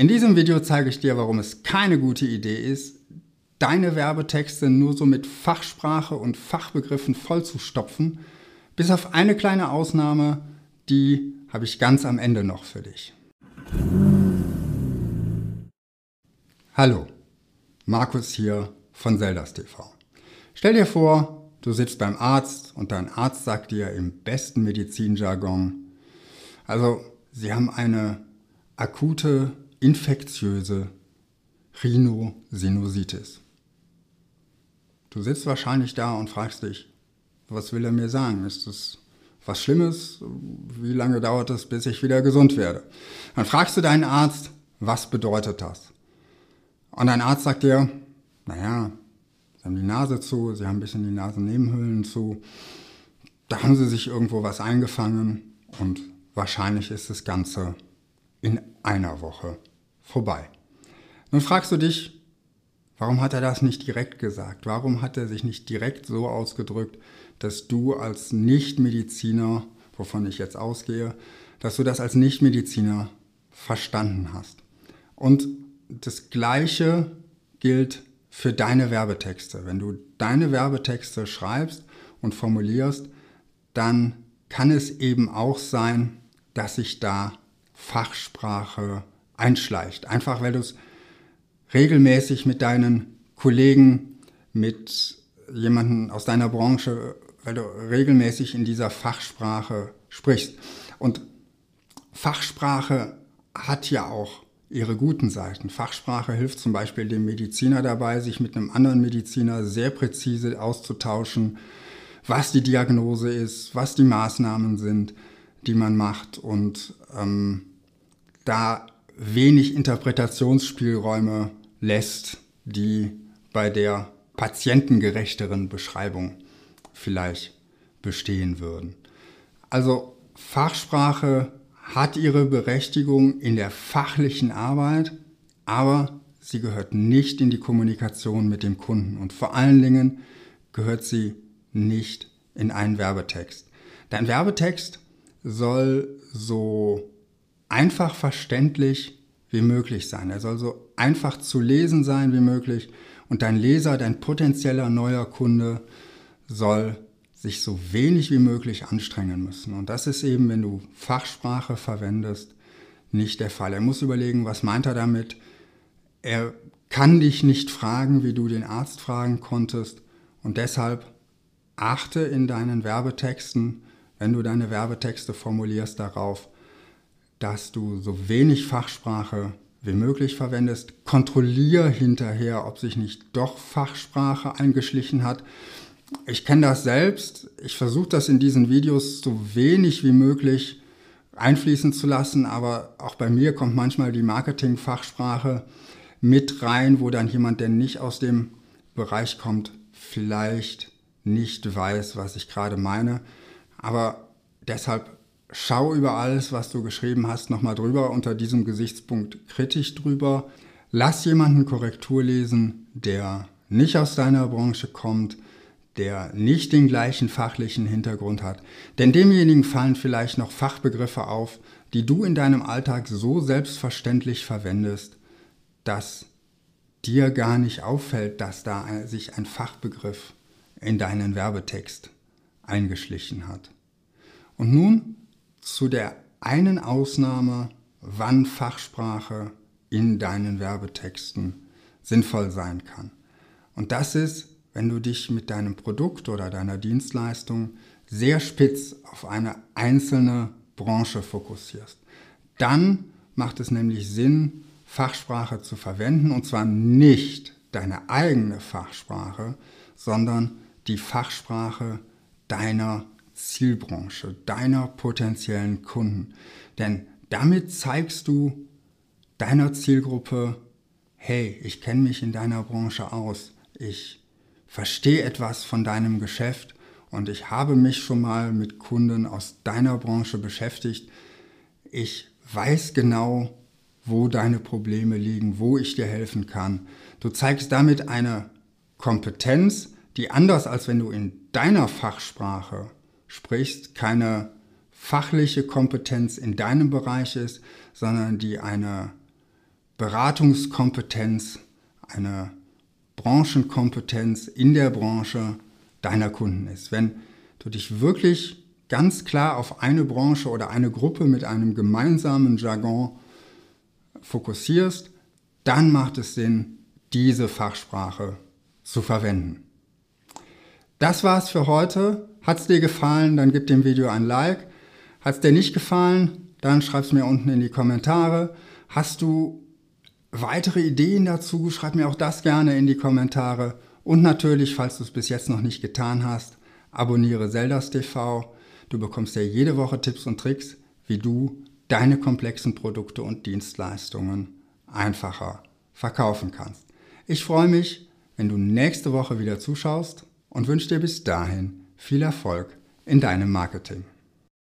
In diesem Video zeige ich dir, warum es keine gute Idee ist, deine Werbetexte nur so mit Fachsprache und Fachbegriffen vollzustopfen, bis auf eine kleine Ausnahme, die habe ich ganz am Ende noch für dich. Hallo, Markus hier von Zeldas TV. Stell dir vor, du sitzt beim Arzt und dein Arzt sagt dir im besten Medizinjargon, also sie haben eine akute infektiöse Rhinosinusitis. Du sitzt wahrscheinlich da und fragst dich, was will er mir sagen? Ist das was Schlimmes? Wie lange dauert es, bis ich wieder gesund werde? Dann fragst du deinen Arzt, was bedeutet das? Und dein Arzt sagt dir, naja, sie haben die Nase zu, sie haben ein bisschen die Nasennebenhöhlen zu, da haben sie sich irgendwo was eingefangen und wahrscheinlich ist das Ganze in einer Woche vorbei. Nun fragst du dich, warum hat er das nicht direkt gesagt? Warum hat er sich nicht direkt so ausgedrückt, dass du als Nichtmediziner, wovon ich jetzt ausgehe, dass du das als Nichtmediziner verstanden hast? Und das Gleiche gilt für deine Werbetexte. Wenn du deine Werbetexte schreibst und formulierst, dann kann es eben auch sein, dass sich da Fachsprache einschleicht. Einfach weil du es regelmäßig mit deinen Kollegen, mit jemandem aus deiner Branche, weil du regelmäßig in dieser Fachsprache sprichst. Und Fachsprache hat ja auch ihre guten Seiten. Fachsprache hilft zum Beispiel dem Mediziner dabei, sich mit einem anderen Mediziner sehr präzise auszutauschen, was die Diagnose ist, was die Maßnahmen sind, die man macht. Und ähm, da wenig Interpretationsspielräume lässt, die bei der patientengerechteren Beschreibung vielleicht bestehen würden. Also Fachsprache hat ihre Berechtigung in der fachlichen Arbeit, aber sie gehört nicht in die Kommunikation mit dem Kunden und vor allen Dingen gehört sie nicht in einen Werbetext. Dein Werbetext soll so einfach verständlich wie möglich sein. Er soll so einfach zu lesen sein wie möglich und dein Leser, dein potenzieller neuer Kunde soll sich so wenig wie möglich anstrengen müssen. Und das ist eben, wenn du Fachsprache verwendest, nicht der Fall. Er muss überlegen, was meint er damit. Er kann dich nicht fragen, wie du den Arzt fragen konntest. Und deshalb achte in deinen Werbetexten, wenn du deine Werbetexte formulierst, darauf, dass du so wenig Fachsprache wie möglich verwendest. Kontrollier hinterher, ob sich nicht doch Fachsprache eingeschlichen hat. Ich kenne das selbst. Ich versuche das in diesen Videos so wenig wie möglich einfließen zu lassen, aber auch bei mir kommt manchmal die Marketing-Fachsprache mit rein, wo dann jemand, der nicht aus dem Bereich kommt, vielleicht nicht weiß, was ich gerade meine. Aber deshalb schau über alles, was du geschrieben hast, nochmal drüber, unter diesem Gesichtspunkt kritisch drüber. Lass jemanden Korrektur lesen, der nicht aus deiner Branche kommt, der nicht den gleichen fachlichen Hintergrund hat. Denn demjenigen fallen vielleicht noch Fachbegriffe auf, die du in deinem Alltag so selbstverständlich verwendest, dass dir gar nicht auffällt, dass da sich ein Fachbegriff in deinen Werbetext eingeschlichen hat. Und nun zu der einen Ausnahme, wann Fachsprache in deinen Werbetexten sinnvoll sein kann. Und das ist, wenn du dich mit deinem Produkt oder deiner Dienstleistung sehr spitz auf eine einzelne Branche fokussierst. Dann macht es nämlich Sinn, Fachsprache zu verwenden, und zwar nicht deine eigene Fachsprache, sondern die Fachsprache deiner Zielbranche, deiner potenziellen Kunden. Denn damit zeigst du deiner Zielgruppe, hey, ich kenne mich in deiner Branche aus, ich verstehe etwas von deinem Geschäft und ich habe mich schon mal mit Kunden aus deiner Branche beschäftigt. Ich weiß genau, wo deine Probleme liegen, wo ich dir helfen kann. Du zeigst damit eine Kompetenz, die anders als wenn du in deiner Fachsprache sprichst, keine fachliche Kompetenz in deinem Bereich ist, sondern die eine Beratungskompetenz, eine Branchenkompetenz in der Branche deiner Kunden ist. Wenn du dich wirklich ganz klar auf eine Branche oder eine Gruppe mit einem gemeinsamen Jargon fokussierst, dann macht es Sinn, diese Fachsprache zu verwenden. Das war's für heute. Hat's dir gefallen, dann gib dem Video ein Like. Hat's dir nicht gefallen, dann schreib's mir unten in die Kommentare. Hast du weitere Ideen dazu? Schreib mir auch das gerne in die Kommentare. Und natürlich, falls du es bis jetzt noch nicht getan hast, abonniere Zeldas TV. Du bekommst ja jede Woche Tipps und Tricks, wie du deine komplexen Produkte und Dienstleistungen einfacher verkaufen kannst. Ich freue mich, wenn du nächste Woche wieder zuschaust und wünsche dir bis dahin viel Erfolg in deinem Marketing.